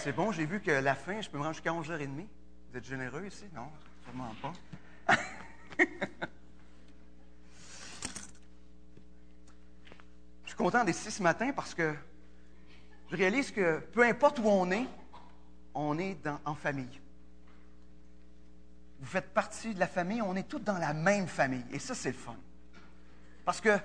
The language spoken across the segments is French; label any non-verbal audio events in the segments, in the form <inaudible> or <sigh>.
C'est bon, j'ai vu que la fin, je peux me rendre jusqu'à 11h30. Vous êtes généreux ici? Non, sûrement pas. <laughs> je suis content d'être ici ce matin parce que je réalise que peu importe où on est, on est en famille. Vous faites partie de la famille, on est tous dans la même famille. Et ça, c'est le fun. Parce que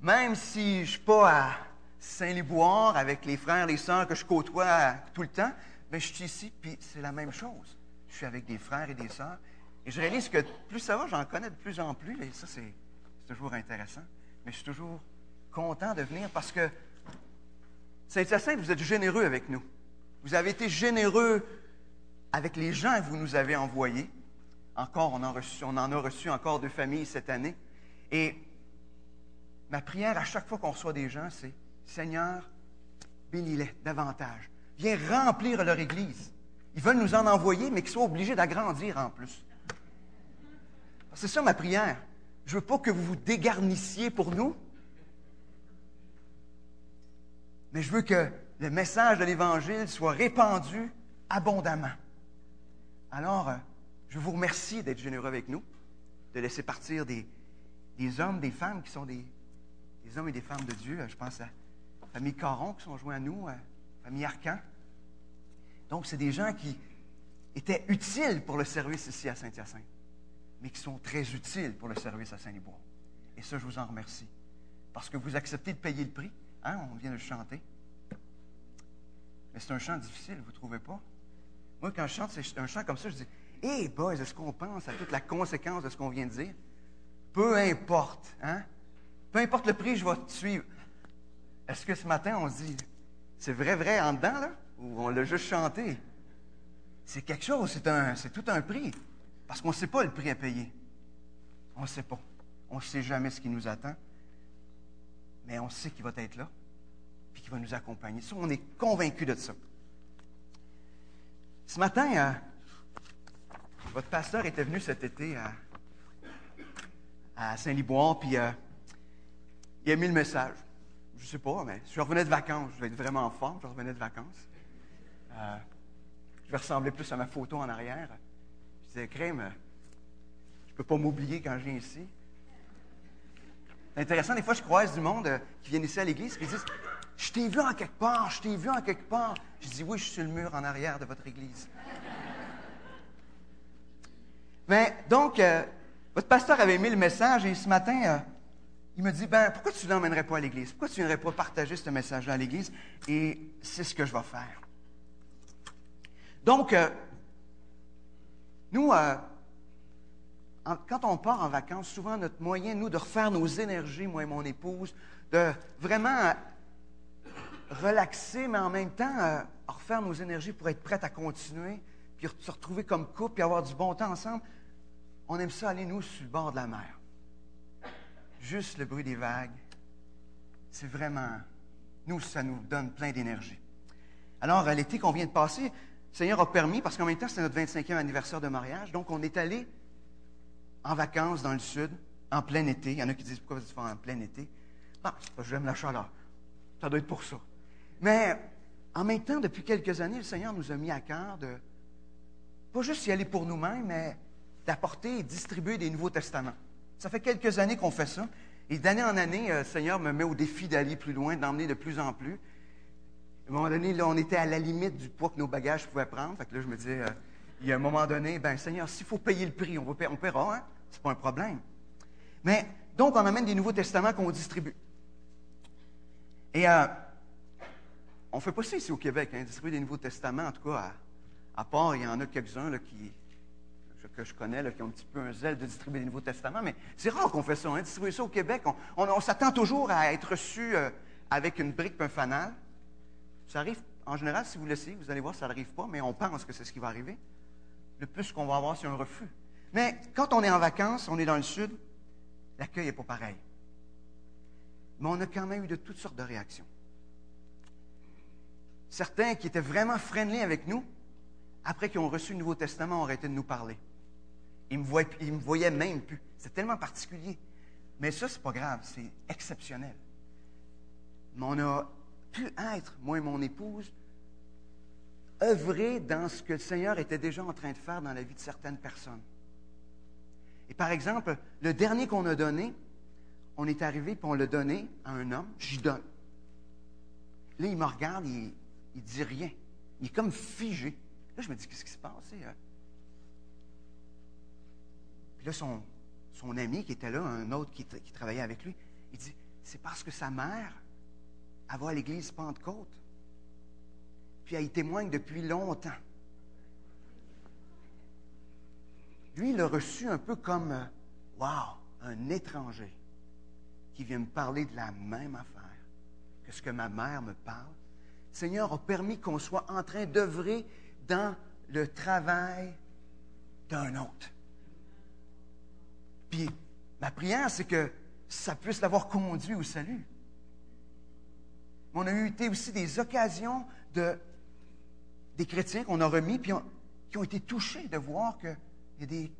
même si je ne suis pas à Saint-Liboire avec les frères, les sœurs que je côtoie tout le temps, bien, je suis ici, puis c'est la même chose. Je suis avec des frères et des sœurs. Et je réalise que plus ça va, j'en connais de plus en plus, et ça, c'est toujours intéressant. Mais je suis toujours content de venir parce que Saint-Hyacinthe, vous êtes généreux avec nous. Vous avez été généreux avec les gens que vous nous avez envoyés. Encore, on en, reçu, on en a reçu encore deux familles cette année. Et ma prière à chaque fois qu'on reçoit des gens, c'est Seigneur, bénis-les davantage. Viens remplir leur Église. Ils veulent nous en envoyer, mais qu'ils soient obligés d'agrandir en plus. C'est ça ma prière. Je ne veux pas que vous vous dégarnissiez pour nous, mais je veux que le message de l'Évangile soit répandu abondamment. Alors, euh, je vous remercie d'être généreux avec nous, de laisser partir des, hommes, des femmes qui sont des, hommes et des femmes de Dieu. Je pense à famille Caron qui sont joints à nous, la famille Arcan. Donc, c'est des gens qui étaient utiles pour le service ici à Saint-Hyacinthe, mais qui sont très utiles pour le service à Saint-Liboire. Et ça, je vous en remercie. Parce que vous acceptez de payer le prix. Hein, on vient de le chanter. Mais c'est un chant difficile, vous ne trouvez pas? Moi, quand je chante un chant comme ça, je dis Hé, hey boys, est-ce qu'on pense à toute la conséquence de ce qu'on vient de dire? Peu importe, hein? Peu importe le prix, je vais te suivre. Est-ce que ce matin, on se dit C'est vrai, vrai en dedans, là? Ou on l'a juste chanté? C'est quelque chose, c'est, tout un prix. Parce qu'on ne sait pas le prix à payer. On ne sait pas. On ne sait jamais ce qui nous attend. Mais on sait qu'il va être là puis qui va nous accompagner. On est convaincu de ça. Ce matin, euh, votre pasteur était venu cet été à, Saint-Liboire, puis euh, il a mis le message. Je ne sais pas, mais je revenais de vacances. Je vais être vraiment en forme. Je revenais de vacances. Euh, je vais ressembler plus à ma photo en arrière. Je disais, Crème, je peux pas m'oublier quand je viens ici. C'est intéressant, des fois, je croise du monde qui vient ici à l'église et qui disent je t'ai vu en quelque part, je t'ai vu en quelque part. Je dis Oui, je suis sur le mur en arrière de votre église. Mais donc, euh, votre pasteur avait mis le message et ce matin, euh, il me dit Ben, pourquoi tu ne l'emmènerais pas à l'église? Pourquoi tu ne viendrais pas partager ce message-là à l'église? Et c'est ce que je vais faire. Donc, euh, nous, quand on part en vacances, souvent notre moyen, nous, de refaire nos énergies, moi et mon épouse, de vraiment relaxer, mais en même temps, euh, refaire nos énergies pour être prêts à continuer, puis se retrouver comme couple, puis avoir du bon temps ensemble. On aime ça aller, nous, sur le bord de la mer. Juste le bruit des vagues. C'est vraiment, nous, ça nous donne plein d'énergie. Alors, à l'été qu'on vient de passer, le Seigneur a permis, parce qu'en même temps, c'est notre 25e anniversaire de mariage, donc on est allé en vacances dans le sud, en plein été. Il y en a qui disent, pourquoi vous êtes en plein été? Ah, c'est parce que j'aime la chaleur. Ça doit être pour ça. Mais en même temps, depuis quelques années, le Seigneur nous a mis à cœur de pas juste y aller pour nous-mêmes, mais d'apporter et distribuer des Nouveaux Testaments. Ça fait quelques années qu'on fait ça. Et d'année en année, euh, le Seigneur me met au défi d'aller plus loin, d'emmener de plus en plus. À un moment donné, là, on était à la limite du poids que nos bagages pouvaient prendre. Fait que là, je me disais, euh, il y a un moment donné, ben Seigneur, s'il faut payer le prix, on, paiera, hein? C'est pas un problème. Mais donc, on amène des Nouveaux Testaments qu'on distribue. Et euh, on ne fait pas ça ici au Québec, hein, distribuer des Nouveaux Testaments, en tout cas, à, part, il y en a quelques-uns qui, que je connais, qui ont un petit peu un zèle de distribuer des Nouveaux Testaments, mais c'est rare qu'on fait ça, hein, distribuer ça au Québec. On, s'attend toujours à être reçu euh, avec une brique et un fanal. Ça arrive, en général, si vous laissez, vous allez voir, ça n'arrive pas, mais on pense que c'est ce qui va arriver. Le plus qu'on va avoir, c'est un refus. Mais quand on est en vacances, on est dans le sud, l'accueil n'est pas pareil. Mais on a quand même eu de toutes sortes de réactions certains qui étaient vraiment friendly avec nous, après qu'ils ont reçu le Nouveau Testament, ont arrêté de nous parler. Ils ne me, voyaient même plus. C'est tellement particulier. Mais ça, c'est pas grave, c'est exceptionnel. Mais on a pu être, moi et mon épouse, œuvrer dans ce que le Seigneur était déjà en train de faire dans la vie de certaines personnes. Et par exemple, le dernier qu'on a donné, on est arrivé puis on l'a donné à un homme, j'y donne. Là, il me regarde, il, il dit rien. Il est comme figé. Là, je me dis, qu'est-ce qui se passe? Hein? Là, son, ami qui était là, un autre qui, travaillait avec lui, il dit, c'est parce que sa mère, elle va l'église Pentecôte. Puis elle y témoigne depuis longtemps. Lui, il l'a reçu un peu comme, euh, wow, un étranger qui vient me parler de la même affaire que ce que ma mère me parle. Le Seigneur a permis qu'on soit en train d'œuvrer dans le travail d'un autre. Puis ma prière, c'est que ça puisse l'avoir conduit au salut. On a eu aussi des occasions de des chrétiens qu'on a remis, puis qui ont été touchés de voir qu'il y a des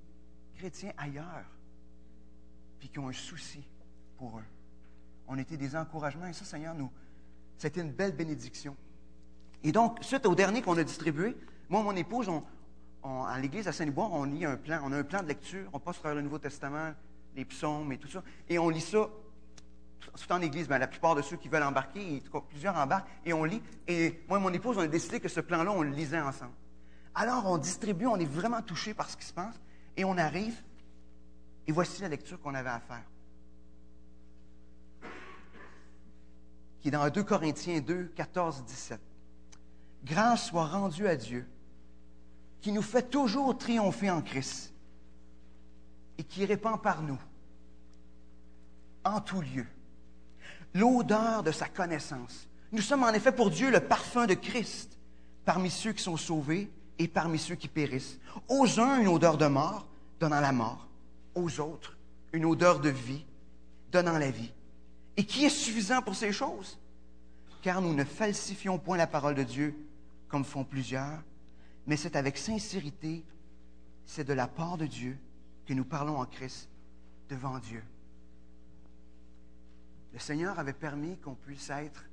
chrétiens ailleurs, puis qui ont un souci pour eux. On était des encouragements, et ça, Seigneur, nous, c'était une belle bénédiction. Et donc, suite au dernier qu'on a distribué, moi mon épouse, on, à l'église à Saint-Liboire, on lit un plan, on a un plan de lecture, on passe par le Nouveau Testament, les psaumes et tout ça, et on lit ça tout en église, ben, la plupart de ceux qui veulent embarquer, plusieurs embarquent et on lit. Et moi et mon épouse, on a décidé que ce plan-là, on le lisait ensemble. Alors, on distribue, on est vraiment touché par ce qui se passe, et on arrive, et voici la lecture qu'on avait à faire. Qui est dans 2 Corinthiens 2, 14, 17. Grâce soit rendue à Dieu, qui nous fait toujours triompher en Christ, et qui répand par nous, en tout lieu, l'odeur de sa connaissance. Nous sommes en effet pour Dieu le parfum de Christ parmi ceux qui sont sauvés et parmi ceux qui périssent. Aux uns, une odeur de mort, donnant la mort. Aux autres, une odeur de vie, donnant la vie. Et qui est suffisant pour ces choses? Car nous ne falsifions point la parole de Dieu comme font plusieurs, mais c'est avec sincérité, c'est de la part de Dieu que nous parlons en Christ devant Dieu le Seigneur avait permis qu'on puisse être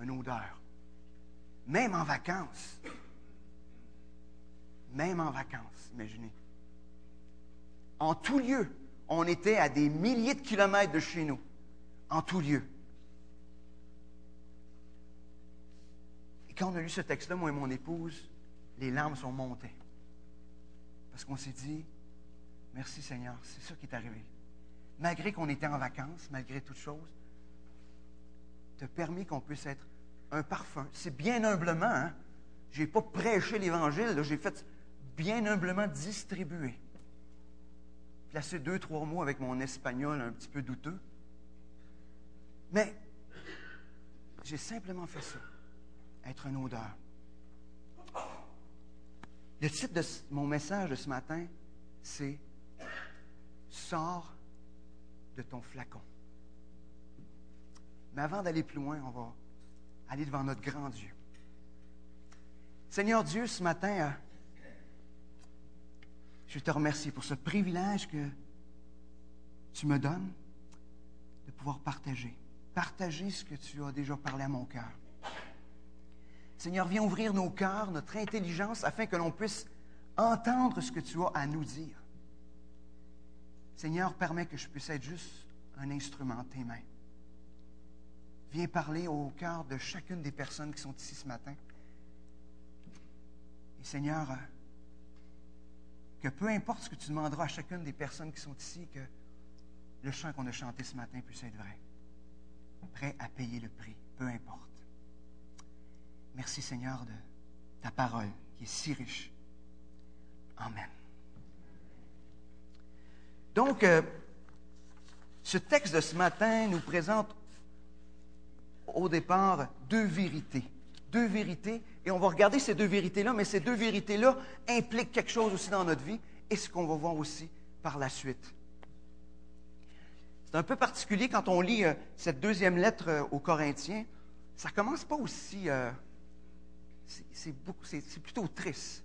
une odeur. Même en vacances. Même en vacances, imaginez. En tout lieu, on était à des milliers de kilomètres de chez nous. En tout lieu. Et quand on a lu ce texte-là, moi et mon épouse, les larmes sont montées. Parce qu'on s'est dit, merci Seigneur, c'est ça qui est arrivé malgré qu'on était en vacances, malgré toute chose, te permis qu'on puisse être un parfum. C'est bien humblement, hein? Je n'ai pas prêché l'Évangile, j'ai fait bien humblement distribuer. Placer deux, trois mots avec mon espagnol un petit peu douteux. Mais j'ai simplement fait ça. Être un odeur. Le titre de mon message de ce matin, c'est Sors de ton flacon. Mais avant d'aller plus loin, on va aller devant notre grand Dieu. Seigneur Dieu, ce matin, euh, je te remercie pour ce privilège que tu me donnes de pouvoir partager. Partager ce que tu as déjà parlé à mon cœur. Seigneur, viens ouvrir nos cœurs, notre intelligence, afin que l'on puisse entendre ce que tu as à nous dire. Seigneur, permets que je puisse être juste un instrument en tes mains. Viens parler au cœur de chacune des personnes qui sont ici ce matin. Et Seigneur, que peu importe ce que tu demanderas à chacune des personnes qui sont ici, que le chant qu'on a chanté ce matin puisse être vrai. Prêt à payer le prix, peu importe. Merci Seigneur de ta parole qui est si riche. Amen. Donc, euh, ce texte de ce matin nous présente au départ deux vérités. Deux vérités, et on va regarder ces deux vérités-là, mais ces deux vérités-là impliquent quelque chose aussi dans notre vie, et ce qu'on va voir aussi par la suite. C'est un peu particulier quand on lit euh, cette deuxième lettre euh, aux Corinthiens. Ça commence pas aussi. C'est plutôt triste.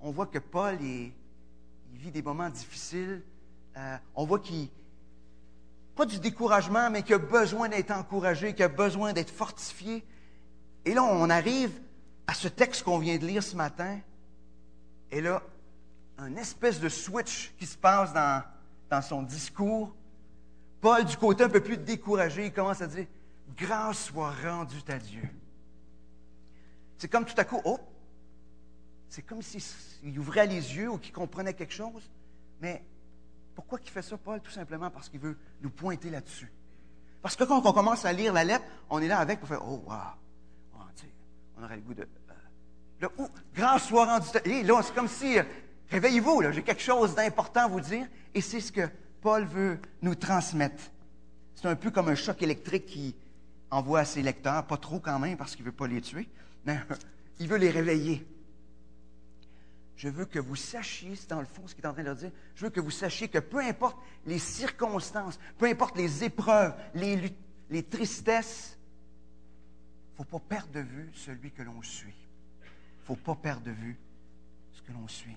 On voit que Paul vit des moments difficiles euh, on voit qu'il, pas du découragement, mais qu'il a besoin d'être encouragé, qu'il a besoin d'être fortifié. Et là, on arrive à ce texte qu'on vient de lire ce matin, et là, un espèce de switch qui se passe dans son discours. Paul, du côté un peu plus découragé, il commence à dire Grâce soit rendue à Dieu. C'est comme tout à coup, oh, c'est comme s'il ouvrait les yeux ou qu'il comprenait quelque chose. Mais pourquoi il fait ça, Paul? Tout simplement parce qu'il veut nous pointer là-dessus. Parce que quand on commence à lire la lettre, on est là avec pour faire Oh, wow! On aurait le goût de. Euh, là, oh, grâce soit rendue. Et là, c'est comme si. Euh, réveillez-vous, là, j'ai quelque chose d'important à vous dire. Et c'est ce que Paul veut nous transmettre. C'est un peu comme un choc électrique qui envoie à ses lecteurs, pas trop quand même parce qu'il ne veut pas les tuer, mais <laughs> il veut les réveiller. Je veux que vous sachiez, c'est dans le fond ce qu'il est en train de leur dire, je veux que vous sachiez que peu importe les circonstances, peu importe les épreuves, les, les tristesses, il ne faut pas perdre de vue celui que l'on suit. Il ne faut pas perdre de vue ce que l'on suit.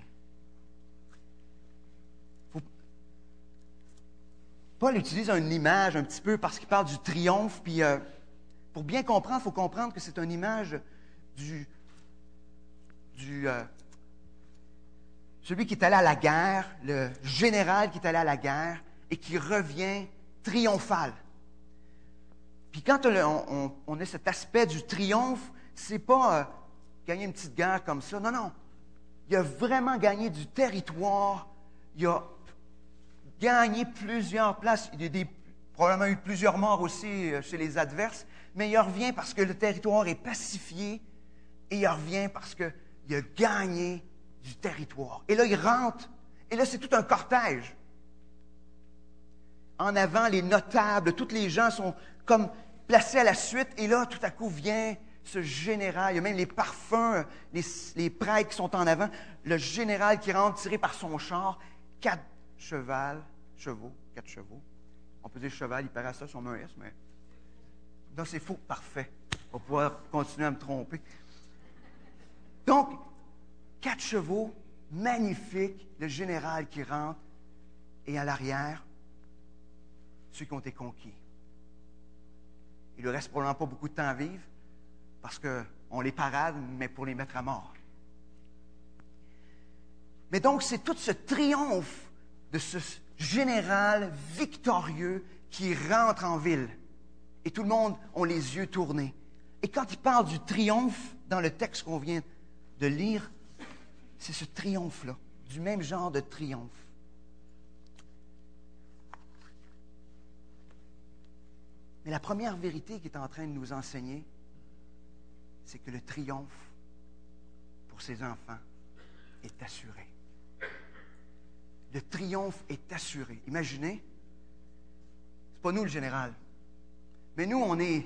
Paul utilise une image un petit peu parce qu'il parle du triomphe, puis euh, pour bien comprendre, il faut comprendre que c'est une image du, euh, celui qui est allé à la guerre, le général qui est allé à la guerre et qui revient triomphal. Puis quand on, a cet aspect du triomphe, c'est pas euh, gagner une petite guerre comme ça. Non, non. Il a vraiment gagné du territoire. Il a gagné plusieurs places. Il a probablement eu plusieurs morts aussi euh, chez les adverses. Mais il revient parce que le territoire est pacifié et il revient parce qu'il a gagné du territoire. Et là, il rentre. Et là, c'est tout un cortège. En avant, les notables, tous les gens sont comme placés à la suite. Et là, tout à coup, vient ce général. Il y a même les parfums, les, prêtres qui sont en avant. Le général qui rentre tiré par son char. Quatre chevaux, chevaux, quatre chevaux. On peut dire cheval, il paraît ça, un S, mais. Non, c'est faux. Parfait. On va pouvoir continuer à me tromper. Donc, Quatre chevaux, magnifiques, le général qui rentre, et à l'arrière, ceux qui ont été conquis. Il ne reste probablement pas beaucoup de temps à vivre, parce qu'on les parade, mais pour les mettre à mort. Mais donc, c'est tout ce triomphe de ce général victorieux qui rentre en ville. Et tout le monde a les yeux tournés. Et quand il parle du triomphe dans le texte qu'on vient de lire, c'est ce triomphe-là, du même genre de triomphe. Mais la première vérité qu'il est en train de nous enseigner, c'est que le triomphe pour ses enfants est assuré. Le triomphe est assuré. Imaginez, c'est pas nous le général, mais nous, on est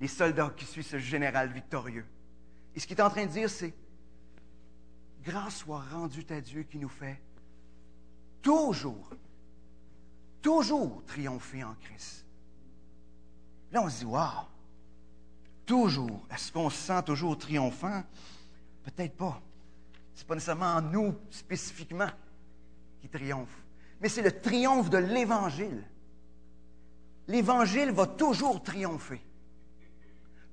les soldats qui suivent ce général victorieux. Et ce qu'il est en train de dire, c'est grâce soit rendue à Dieu qui nous fait toujours, toujours triompher en Christ. Là, on se dit, waouh, toujours. Est-ce qu'on se sent toujours triomphant? Peut-être pas. Ce n'est pas nécessairement nous spécifiquement qui triomphe, mais c'est le triomphe de l'Évangile. L'Évangile va toujours triompher.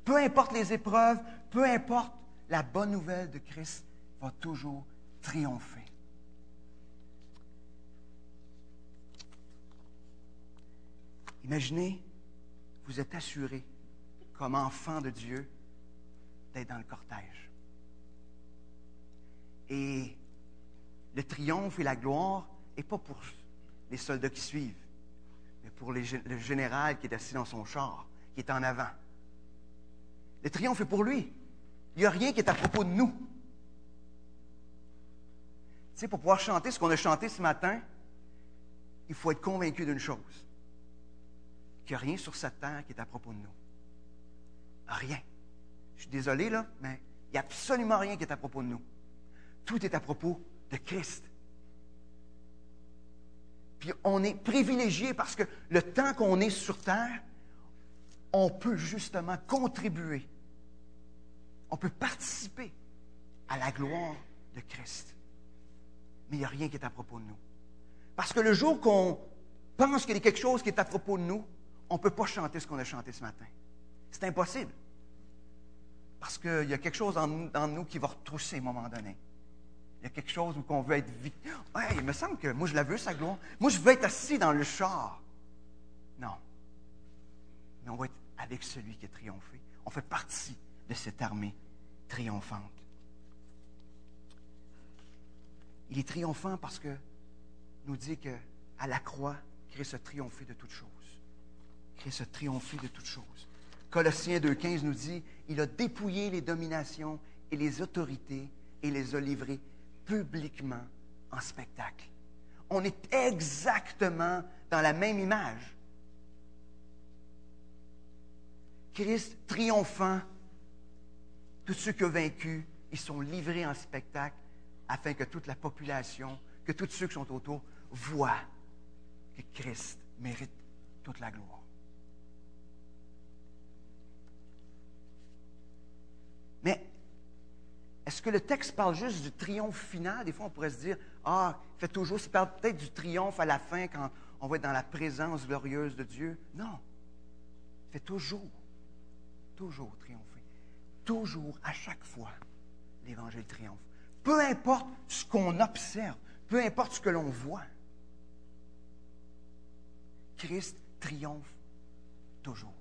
Peu importe les épreuves, peu importe la bonne nouvelle de Christ, va toujours triompher. Imaginez, vous êtes assuré, comme enfant de Dieu, d'être dans le cortège. Et le triomphe et la gloire n'est pas pour les soldats qui suivent, pour le général qui est assis dans son char, qui est en avant. Le triomphe est pour lui. Il n'y a rien qui est à propos de nous. Tu sais, pour pouvoir chanter ce qu'on a chanté ce matin, il faut être convaincu d'une chose qu'il n'y a rien sur cette terre qui est à propos de nous. Rien. Je suis désolé, là, mais il n'y a absolument rien qui est à propos de nous. Tout est à propos de Christ. Puis on est privilégié parce que le temps qu'on est sur terre, on peut justement contribuer. On peut participer à la gloire de Christ mais il n'y a rien qui est à propos de nous. Parce que le jour qu'on pense qu'il y a quelque chose qui est à propos de nous, on ne peut pas chanter ce qu'on a chanté ce matin. C'est impossible. Parce qu'il y a quelque chose en nous, qui va retrousser à un moment donné. Il y a quelque chose où on veut être vite. Il me semble que moi, je la veux, sa gloire. Moi, je veux être assis dans le char. Non. Mais on va être avec celui qui a triomphé. On fait partie de cette armée triomphante. Il est triomphant parce que nous dit que à la croix, Christ a triomphé de toutes choses. Christ a triomphé de toutes choses. Colossiens 2.15 nous dit, il a dépouillé les dominations et les autorités et les a livrées publiquement en spectacle. On est exactement dans la même image. Christ triomphant, tous ceux qui ont vaincu, ils sont livrés en spectacle afin que toute la population, que tous ceux qui sont autour voient que Christ mérite toute la gloire. Mais est-ce que le texte parle juste du triomphe final? Des fois, on pourrait se dire, ah, fait toujours, ça parle peut-être du triomphe à la fin quand on va être dans la présence glorieuse de Dieu. Non. Il fait toujours, toujours triompher. Toujours, à chaque fois, l'Évangile triomphe. Peu importe ce qu'on observe, peu importe ce que l'on voit. Christ triomphe toujours.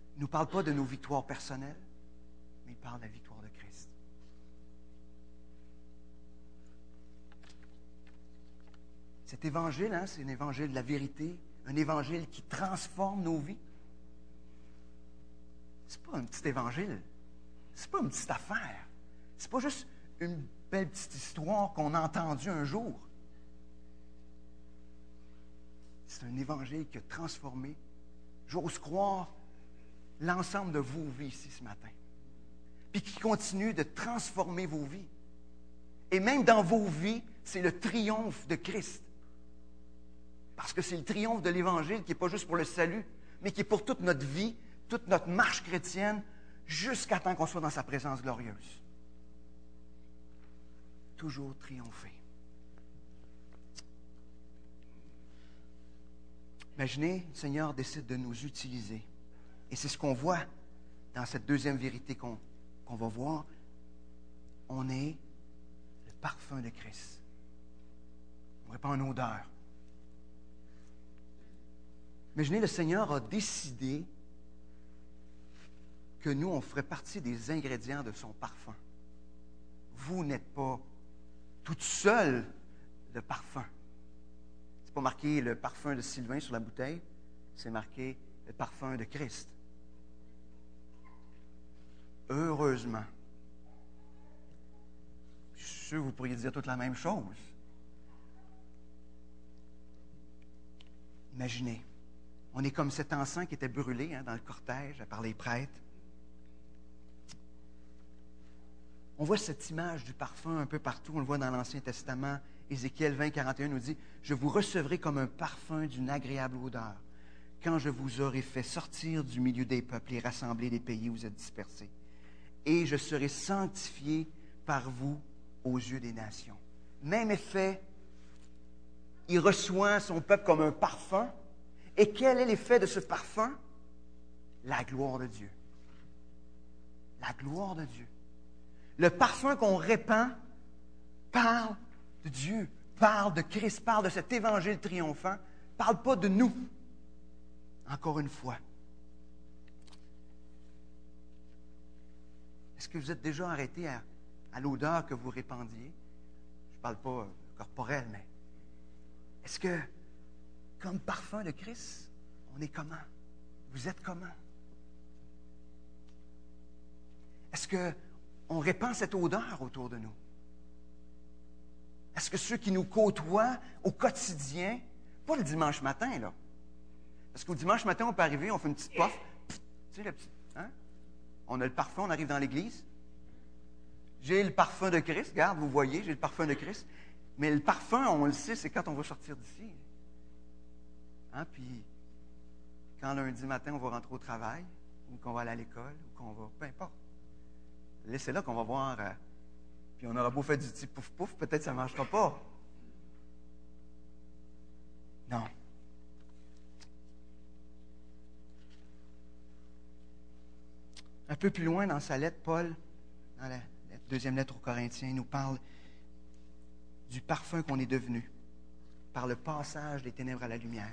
Il ne nous parle pas de nos victoires personnelles, mais il parle de la victoire de Christ. Cet évangile, hein, c'est un évangile de la vérité, un évangile qui transforme nos vies. Ce n'est pas un petit évangile. Ce n'est pas une petite affaire. Ce n'est pas juste une belle petite histoire qu'on a entendue un jour. C'est un évangile qui a transformé, j'ose croire, l'ensemble de vos vies ici ce matin. Puis qui continue de transformer vos vies. Et même dans vos vies, c'est le triomphe de Christ. Parce que c'est le triomphe de l'Évangile qui n'est pas juste pour le salut, mais qui est pour toute notre vie, toute notre marche chrétienne, jusqu'à temps qu'on soit dans sa présence glorieuse. Toujours triompher. Imaginez, le Seigneur décide de nous utiliser et c'est ce qu'on voit dans cette deuxième vérité qu'on va voir. On est le parfum de Christ. On répand une odeur. Imaginez, le Seigneur a décidé que nous, on ferait partie des ingrédients de son parfum. Vous n'êtes pas toute seule le parfum. Ce n'est pas marqué le parfum de Sylvain sur la bouteille, c'est marqué le parfum de Christ. Heureusement. Je suis sûr que vous pourriez dire toute la même chose. Imaginez, on est comme cet encens qui était brûlé hein, dans le cortège par les prêtres. On voit cette image du parfum un peu partout. On le voit dans l'Ancien Testament. Ézéchiel 20, 41 nous dit Je vous recevrai comme un parfum d'une agréable odeur, quand je vous aurai fait sortir du milieu des peuples et rassembler des pays où vous êtes dispersés et je serai sanctifié par vous aux yeux des nations. Même effet, il reçoit son peuple comme un parfum. Et quel est l'effet de ce parfum? La gloire de Dieu. La gloire de Dieu. Le parfum qu'on répand parle de Dieu, parle de Christ, parle de cet évangile triomphant, parle pas de nous. Encore une fois. Que vous êtes déjà arrêté à, l'odeur que vous répandiez? Je ne parle pas euh, corporel, mais est-ce que, comme parfum de Christ, on est comment? Vous êtes comment? Est-ce qu'on répand cette odeur autour de nous? Est-ce que ceux qui nous côtoient au quotidien, pas le dimanche matin, là, parce qu'au dimanche matin, on peut arriver, on fait une petite puff, tu sais, le petit, hein? On a le parfum, on arrive dans l'église. J'ai le parfum de Christ. Regarde, vous voyez, j'ai le parfum de Christ. Mais le parfum, on le sait, c'est quand on va sortir d'ici. Hein? Puis, quand lundi matin, on va rentrer au travail, ou qu'on va aller à l'école, ou qu'on va. Peu importe. Laissez là qu'on va voir. Euh, puis on aura beau faire du petit pouf-pouf, peut-être ça ne marchera pas. Non. Un peu plus loin dans sa lettre, Paul, dans la deuxième lettre aux Corinthiens, nous parle du parfum qu'on est devenu par le passage des ténèbres à la lumière.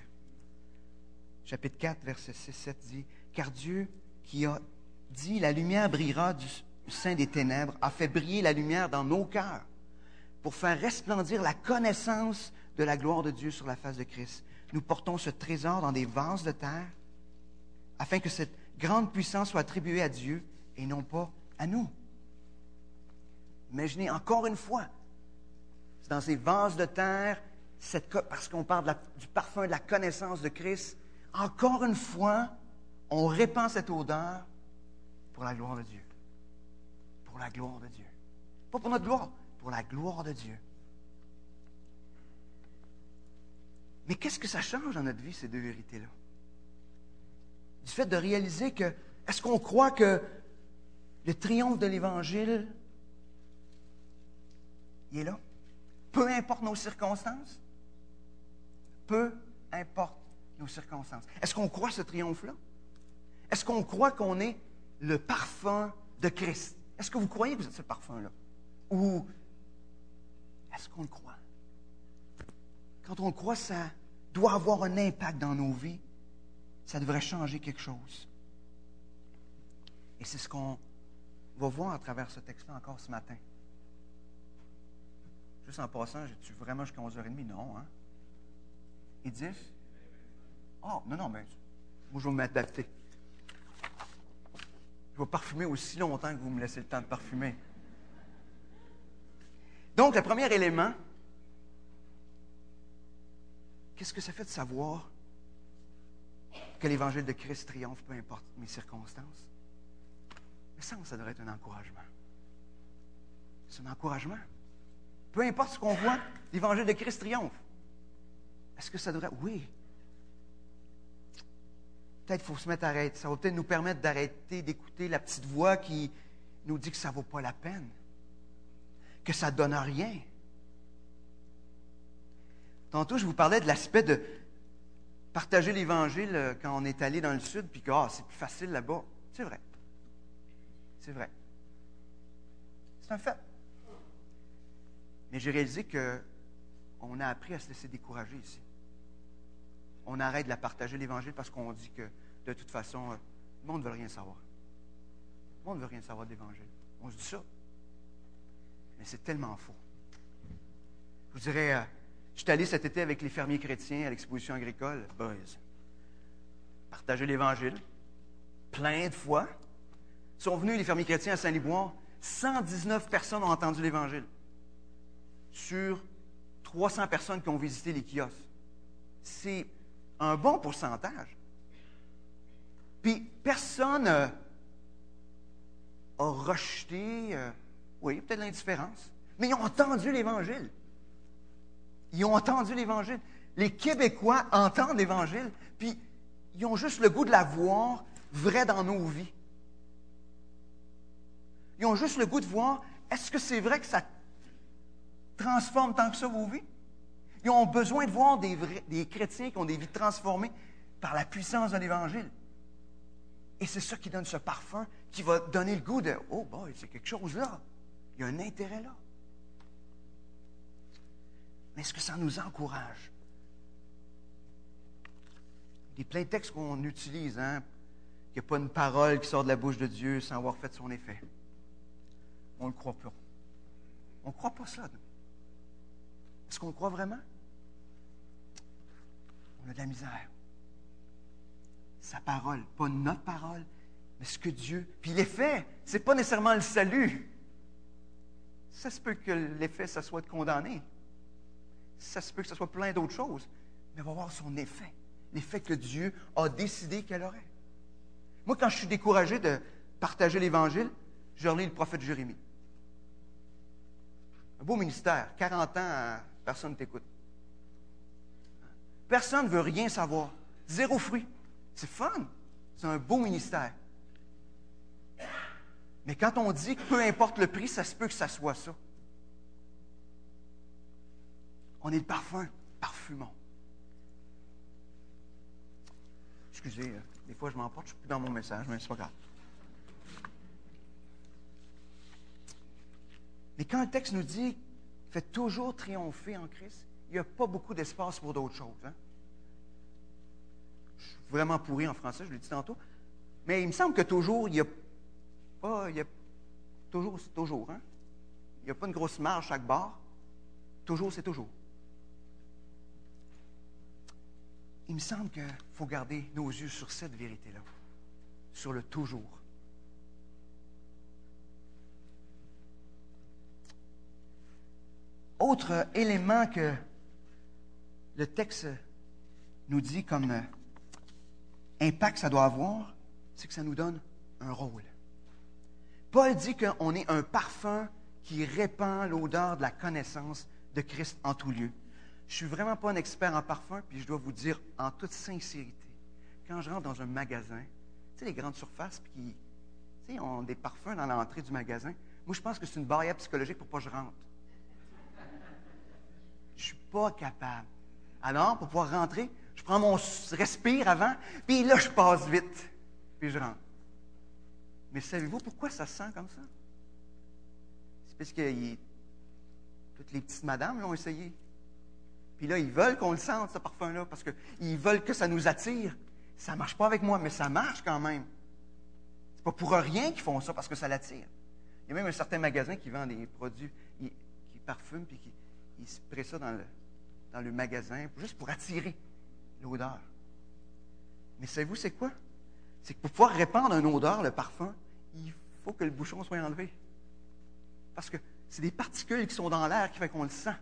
Chapitre 4, verset 6-7 dit, Car Dieu qui a dit, la lumière brillera du sein des ténèbres, a fait briller la lumière dans nos cœurs pour faire resplendir la connaissance de la gloire de Dieu sur la face de Christ. Nous portons ce trésor dans des vases de terre afin que cette grande puissance soit attribuée à Dieu et non pas à nous. Imaginez encore une fois, dans ces vases de terre, parce qu'on parle du parfum de la connaissance de Christ, encore une fois, on répand cette odeur pour la gloire de Dieu. Pour la gloire de Dieu. Pas pour notre gloire, pour la gloire de Dieu. Mais qu'est-ce que ça change dans notre vie, ces deux vérités-là? Du fait de réaliser que, est-ce qu'on croit que le triomphe de l'Évangile, il est là? Peu importe nos circonstances? Peu importe nos circonstances. Est-ce qu'on croit ce triomphe-là? Est-ce qu'on croit qu'on est le parfum de Christ? Est-ce que vous croyez que vous êtes ce parfum-là? Ou est-ce qu'on le croit? Quand on le croit, ça doit avoir un impact dans nos vies. Ça devrait changer quelque chose. Et c'est ce qu'on va voir à travers ce texte-là encore ce matin. Juste en passant, j'ai-tu vraiment jusqu'à 11h30? Non, hein? Edith? Oh, non, non, mais moi, je vais m'adapter. Je vais parfumer aussi longtemps que vous me laissez le temps de parfumer. Donc, le premier élément, qu'est-ce que ça fait de savoir que l'évangile de Christ triomphe, peu importe mes circonstances? Mais ça, ça devrait être un encouragement. C'est un encouragement. Peu importe ce qu'on voit, l'évangile de Christ triomphe. Est-ce que ça devrait? Oui. Peut-être faut se mettre à arrêter. Ça va peut-être nous permettre d'arrêter d'écouter la petite voix qui nous dit que ça ne vaut pas la peine que ça ne donne rien. Tantôt, je vous parlais de l'aspect de partager l'Évangile euh, quand on est allé dans le Sud, puis que ah, c'est plus facile là-bas. C'est vrai. C'est vrai. C'est un fait. Mais j'ai réalisé qu'on a appris à se laisser décourager ici. On arrête de la partager l'Évangile parce qu'on dit que, de toute façon, euh, le monde ne veut rien savoir. Le monde ne veut rien savoir de l'Évangile. On se dit ça. Mais c'est tellement faux. Je vous dirais, euh, je suis allé cet été avec les fermiers chrétiens à l'exposition agricole. Boys. Partager l'Évangile. Plein de fois. Ils sont venus, les fermiers chrétiens, à Saint-Liboire. 119 personnes ont entendu l'Évangile. Sur 300 personnes qui ont visité les kiosques. C'est un bon pourcentage. Puis personne euh, a rejeté. Euh, oui, peut-être l'indifférence. Mais ils ont entendu l'Évangile. Ils ont entendu l'Évangile. Les Québécois entendent l'Évangile, puis ils ont juste le goût de la voir vrai dans nos vies. Ils ont juste le goût de voir, est-ce que c'est vrai que ça transforme tant que ça vos vies? Ils ont besoin de voir des, des chrétiens qui ont des vies transformées par la puissance de l'Évangile. Et c'est ça qui donne ce parfum, qui va donner le goût de, oh boy, c'est quelque chose là. Il y a un intérêt là. Est-ce que ça nous encourage? Il y a plein de textes qu'on utilise, hein, qu'il n'y a pas une parole qui sort de la bouche de Dieu sans avoir fait son effet. On ne le croit pas. On ne croit pas ça. Est-ce qu'on le croit vraiment? On a de la misère. Sa parole, pas notre parole, mais ce que Dieu. Puis l'effet, ce n'est pas nécessairement le salut ça se peut que l'effet, ça soit de condamner. Ça se peut que ce soit plein d'autres choses. Mais on va voir son effet. L'effet que Dieu a décidé qu'elle aurait. Moi, quand je suis découragé de partager l'Évangile, je relis le prophète Jérémie. Un beau ministère. 40 ans, personne ne t'écoute. Personne ne veut rien savoir. Zéro fruit. C'est fun. C'est un beau ministère. Mais quand on dit que peu importe le prix, ça se peut que ça soit ça. On est le parfum parfumant. Excusez, euh, des fois je m'emporte, je suis plus dans mon message, mais c'est pas grave. Mais quand le texte nous dit faites toujours triompher en Christ, il n'y a pas beaucoup d'espace pour d'autres choses. Hein. Je suis vraiment pourri en français, je l'ai dit tantôt. Mais il me semble que toujours, il n'y a pas. Il y a, toujours, c'est toujours. Hein. Il n'y a pas une grosse marge à chaque barre. Toujours, c'est toujours. Il me semble qu'il faut garder nos yeux sur cette vérité-là, sur le toujours. Autre élément que le texte nous dit comme impact que ça doit avoir, c'est que ça nous donne un rôle. Paul dit qu'on est un parfum qui répand l'odeur de la connaissance de Christ en tout lieu. Je ne suis vraiment pas un expert en parfum, puis je dois vous dire en toute sincérité, quand je rentre dans un magasin, tu sais, les grandes surfaces qui tu sais, ont des parfums dans l'entrée du magasin, moi, je pense que c'est une barrière psychologique pour pas que je rentre. Je suis pas capable. Alors, pour pouvoir rentrer, je prends mon respire avant, puis là, je passe vite, puis je rentre. Mais savez-vous pourquoi ça sent comme ça? C'est parce que toutes les petites madames l'ont essayé. Puis là, ils veulent qu'on le sente, ce parfum-là, parce qu'ils veulent que ça nous attire. Ça ne marche pas avec moi, mais ça marche quand même. C'est pas pour rien qu'ils font ça, parce que ça l'attire. Il y a même un certain magasin qui vend des produits qui parfument, puis qui ils spraient ça dans le, dans le magasin, juste pour attirer l'odeur. Mais savez-vous, c'est quoi? C'est que pour pouvoir répandre une odeur, le parfum, il faut que le bouchon soit enlevé. Parce que c'est des particules qui sont dans l'air qui font qu'on le sent.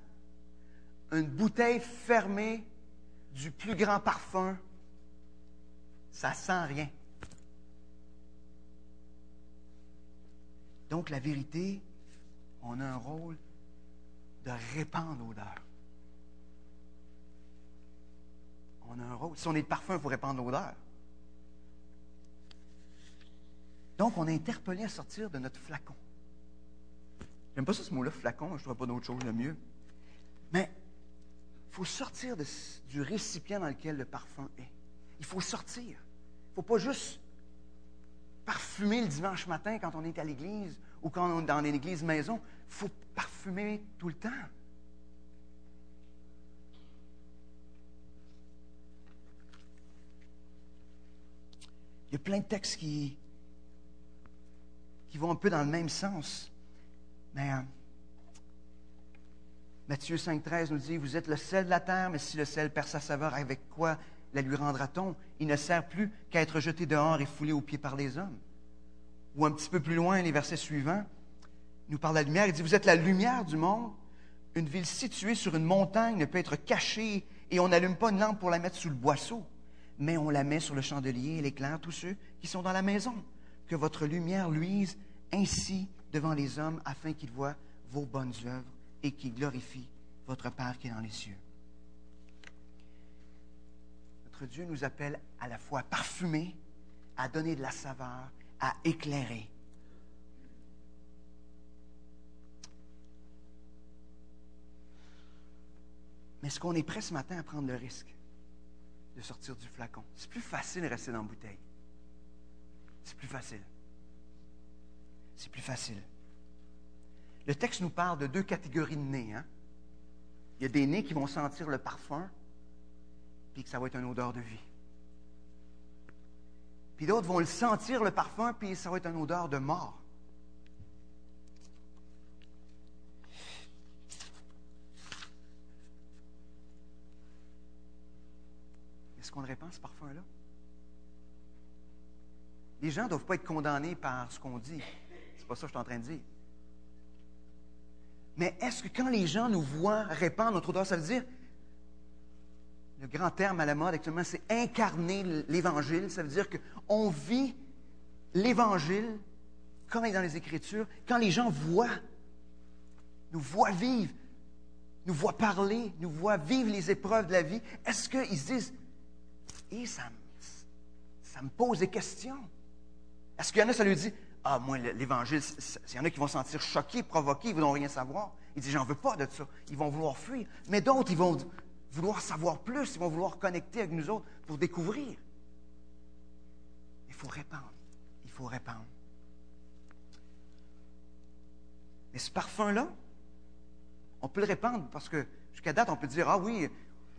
Une bouteille fermée du plus grand parfum, ça sent rien. Donc la vérité, on a un rôle de répandre l'odeur. On a un rôle. Si on est de parfum, il faut répandre l'odeur. Donc, on est interpellé à sortir de notre flacon. J'aime pas ça ce mot-là, flacon, je ne trouve pas d'autre chose de mieux. Mais il faut sortir du récipient dans lequel le parfum est. Il faut sortir. Il ne faut pas juste parfumer le dimanche matin quand on est à l'église ou quand on est dans l'église maison. Il faut parfumer tout le temps. Il y a plein de textes qui, qui vont un peu dans le même sens. Mais euh, Matthieu 5,13 nous dit Vous êtes le sel de la terre, mais si le sel perd sa saveur, avec quoi la lui rendra-t-on? Il ne sert plus qu'à être jeté dehors et foulé aux pieds par les hommes. Ou un petit peu plus loin, les versets suivants, nous parle de la lumière. Il dit Vous êtes la lumière du monde. Une ville située sur une montagne ne peut être cachée et on n'allume pas une lampe pour la mettre sous le boisseau, mais on la met sur le chandelier et l'éclaire tous ceux qui sont dans la maison. Que votre lumière luise ainsi devant les hommes afin qu'ils voient vos bonnes œuvres et qu'ils glorifient votre Père qui est dans les cieux. Notre Dieu nous appelle à la fois à parfumer, à donner de la saveur, à éclairer. Mais est-ce qu'on est prêt ce matin à prendre le risque de sortir du flacon? C'est plus facile de rester dans la bouteille. C'est plus facile. C'est plus facile. Le texte nous parle de deux catégories de nez. Hein? Il y a des nez qui vont sentir le parfum, puis que ça va être une odeur de vie. Puis d'autres vont le sentir, le parfum, puis ça va être une odeur de mort. Est-ce qu'on le répand, ce parfum-là? Les gens ne doivent pas être condamnés par ce qu'on dit. C'est pas ça que je suis en train de dire. Mais est-ce que quand les gens nous voient répandre notre odeur, ça veut dire, le grand terme à la mode actuellement, c'est incarner l'Évangile. Ça veut dire qu'on vit l'Évangile comme il est dans les Écritures. Quand les gens voient, nous voient vivre, nous voient parler, nous voient vivre les épreuves de la vie, est-ce qu'ils se disent, et ça, ça me pose des questions? Est-ce qu'il y en a, ça lui dit, ah, moi, l'Évangile, il y en a qui vont se sentir choqués, provoqués, ils ne vont rien savoir. Il dit, j'en veux pas de ça. Ils vont vouloir fuir. Mais d'autres, ils vont vouloir savoir plus, ils vont vouloir connecter avec nous autres pour découvrir. Il faut répandre. Il faut répandre. Mais ce parfum-là, on peut le répandre parce que jusqu'à date, on peut dire, ah oui,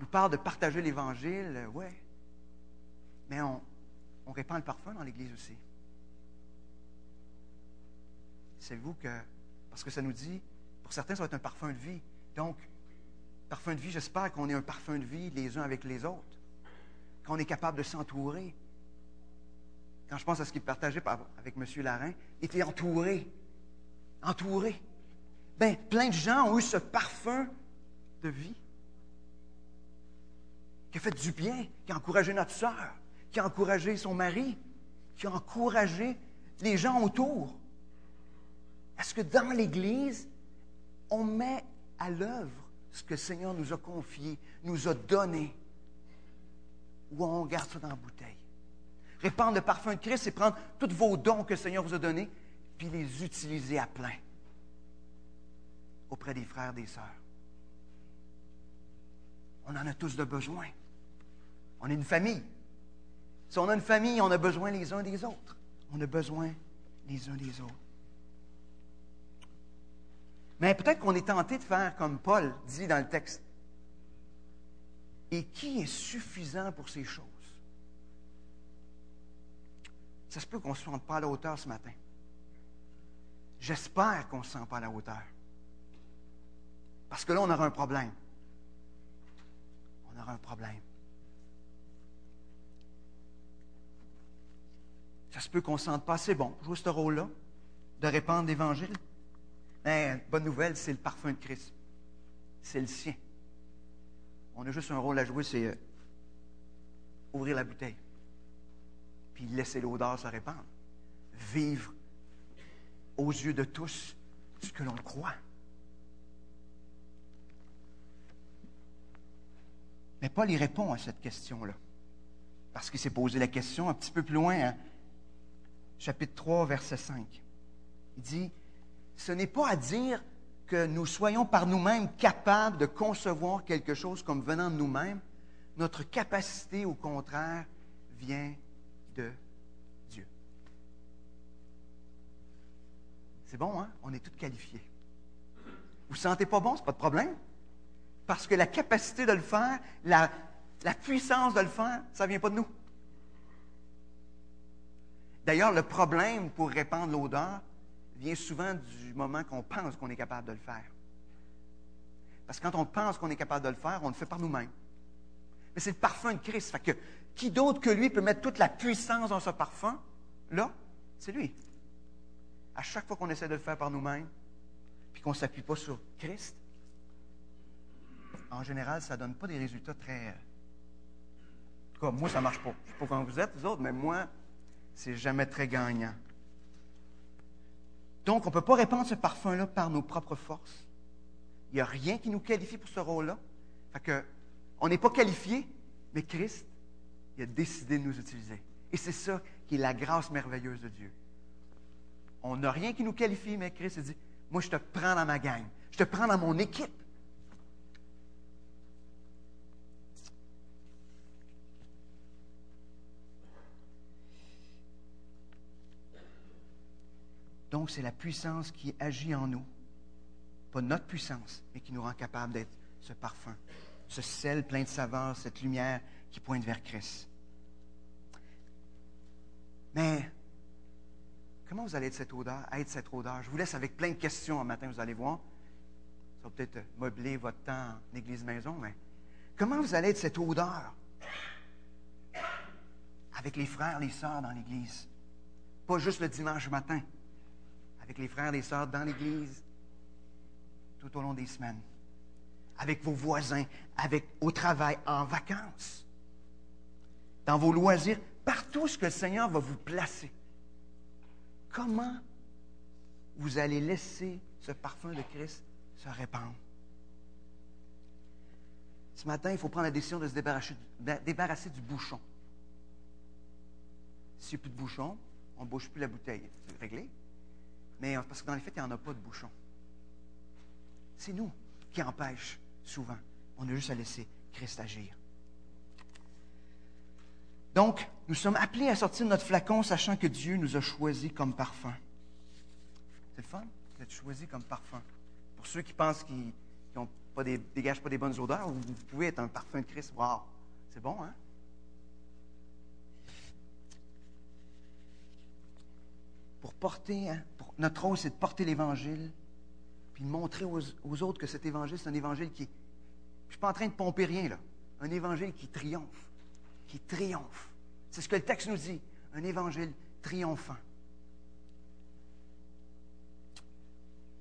on parle de partager l'Évangile, ouais. Mais on répand le parfum dans l'Église aussi. Savez-vous que, parce que ça nous dit, pour certains, ça va être un parfum de vie. Donc, parfum de vie, j'espère qu'on est un parfum de vie les uns avec les autres. Qu'on est capable de s'entourer. Quand je pense à ce qu'il partageait avec M. Larin, il était entouré. Entouré. Ben, plein de gens ont eu ce parfum de vie qui a fait du bien, qui a encouragé notre soeur, qui a encouragé son mari, qui a encouragé les gens autour. Est-ce que dans l'Église, on met à l'œuvre ce que le Seigneur nous a confié, nous a donné, ou on garde ça dans la bouteille? Répandre le parfum de Christ, c'est prendre tous vos dons que le Seigneur vous a donnés, puis les utiliser à plein auprès des frères, des sœurs. On en a tous de besoin. On est une famille. Si on a une famille, on a besoin les uns des autres. On a besoin les uns des autres. Mais peut-être qu'on est tenté de faire comme Paul dit dans le texte. Et qui est suffisant pour ces choses? Ça se peut qu'on ne se sente pas à la hauteur ce matin. J'espère qu'on ne se sent pas à la hauteur. Parce que là, on aura un problème. On aura un problème. Ça se peut qu'on ne se sente pas assez bon, jouer ce rôle-là, de répandre l'Évangile. Mais bonne nouvelle, c'est le parfum de Christ. C'est le sien. On a juste un rôle à jouer, c'est euh, ouvrir la bouteille, puis laisser l'odeur se répandre. Vivre aux yeux de tous ce que l'on croit. Mais Paul y répond à cette question-là. Parce qu'il s'est posé la question un petit peu plus loin, hein. chapitre 3, verset 5. Il dit, ce n'est pas à dire que nous soyons par nous-mêmes capables de concevoir quelque chose comme venant de nous-mêmes. Notre capacité, au contraire, vient de Dieu. C'est bon, hein? On est tous qualifiés. Vous ne sentez pas bon, ce n'est pas de problème? Parce que la capacité de le faire, la, puissance de le faire, ça ne vient pas de nous. D'ailleurs, le problème pour répandre l'odeur vient souvent du moment qu'on pense qu'on est capable de le faire. Parce que quand on pense qu'on est capable de le faire, on le fait par nous-mêmes. Mais c'est le parfum de Christ. Fait que qui d'autre que lui peut mettre toute la puissance dans ce parfum? Là, c'est lui. À chaque fois qu'on essaie de le faire par nous-mêmes, puis qu'on ne s'appuie pas sur Christ, en général, ça ne donne pas des résultats très. En tout cas, moi, ça ne marche pas. Je ne sais pas comment vous êtes, vous autres, mais moi, c'est jamais très gagnant. Donc, on ne peut pas répandre ce parfum-là par nos propres forces. Il n'y a rien qui nous qualifie pour ce rôle-là. Fait que, on n'est pas qualifié, mais Christ, a décidé de nous utiliser. Et c'est ça qui est la grâce merveilleuse de Dieu. On n'a rien qui nous qualifie, mais Christ a dit, moi, je te prends dans ma gang. Je te prends dans mon équipe. Donc, c'est la puissance qui agit en nous. Pas notre puissance, mais qui nous rend capable d'être ce parfum, ce sel plein de saveur, cette lumière qui pointe vers Christ. Mais comment vous allez être cette odeur, être cette odeur? Je vous laisse avec plein de questions un matin, vous allez voir. Ça va peut-être meubler votre temps en église-maison, mais comment vous allez être cette odeur? Avec les frères, les sœurs dans l'église? Pas juste le dimanche matin avec les frères et les sœurs dans l'Église tout au long des semaines, avec vos voisins, avec, au travail, en vacances, dans vos loisirs, partout ce que le Seigneur va vous placer. Comment vous allez laisser ce parfum de Christ se répandre? Ce matin, il faut prendre la décision de se débarrasser, du bouchon. S'il n'y a plus de bouchon, on ne bouge plus la bouteille. C'est réglé. Mais parce que dans les faits, il n'y en a pas de bouchon. C'est nous qui empêchons souvent. On a juste à laisser Christ agir. Donc, nous sommes appelés à sortir de notre flacon, sachant que Dieu nous a choisis comme parfum. C'est le fun? que tu choisis comme parfum. Pour ceux qui pensent qu'ils ne des, dégagent pas des bonnes odeurs, vous, vous pouvez être un parfum de Christ. Wow! C'est bon, hein? Pour porter, hein, notre rôle, c'est de porter l'Évangile, puis de montrer aux, autres que cet Évangile, c'est un Évangile qui. Je ne suis pas en train de pomper rien, là. Un Évangile qui triomphe. Qui triomphe. C'est ce que le texte nous dit. Un Évangile triomphant.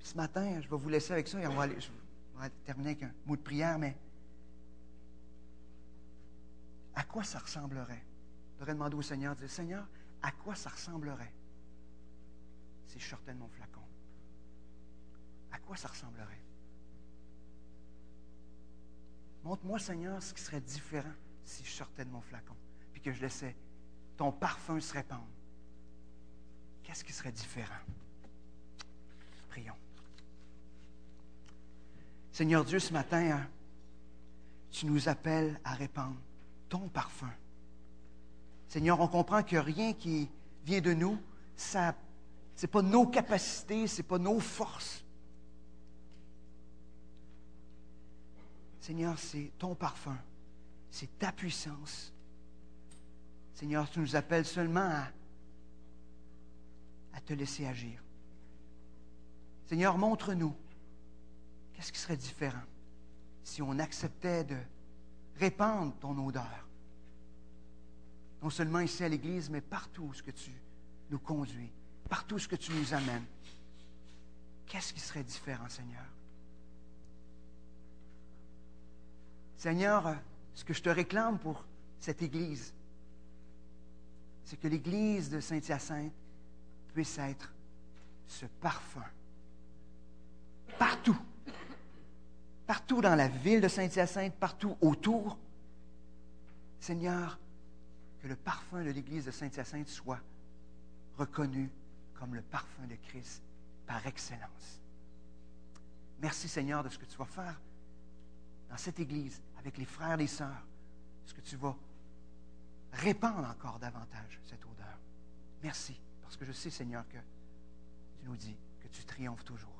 ce matin, je vais vous laisser avec ça et on va, terminer avec un mot de prière, mais à quoi ça ressemblerait? Je devrais demander au Seigneur, dire, Seigneur, à quoi ça ressemblerait? Si je sortais de mon flacon? À quoi ça ressemblerait? Montre-moi, Seigneur, ce qui serait différent si je sortais de mon flacon, puis que je laissais ton parfum se répandre. Qu'est-ce qui serait différent? Prions. Seigneur Dieu, ce matin, hein, tu nous appelles à répandre ton parfum. Seigneur, on comprend que rien qui vient de nous, ça, ce n'est pas nos capacités, ce n'est pas nos forces. Seigneur, c'est ton parfum, c'est ta puissance. Seigneur, tu nous appelles seulement à, te laisser agir. Seigneur, montre-nous qu'est-ce qui serait différent si on acceptait de répandre ton odeur. Non seulement ici à l'Église, mais partout où ce que tu nous conduis, partout où ce que tu nous amènes. Qu'est-ce qui serait différent, Seigneur? Seigneur, ce que je te réclame pour cette Église, c'est que l'Église de Saint-Hyacinthe puisse être ce parfum partout, partout dans la ville de Saint-Hyacinthe, partout autour. Seigneur, que le parfum de l'Église de Saint-Hyacinthe soit reconnu comme le parfum de Christ par excellence. Merci Seigneur de ce que tu vas faire dans cette Église avec les frères et les sœurs, ce que tu vas répandre encore davantage cette odeur. Merci, parce que je sais Seigneur que tu nous dis que tu triomphes toujours.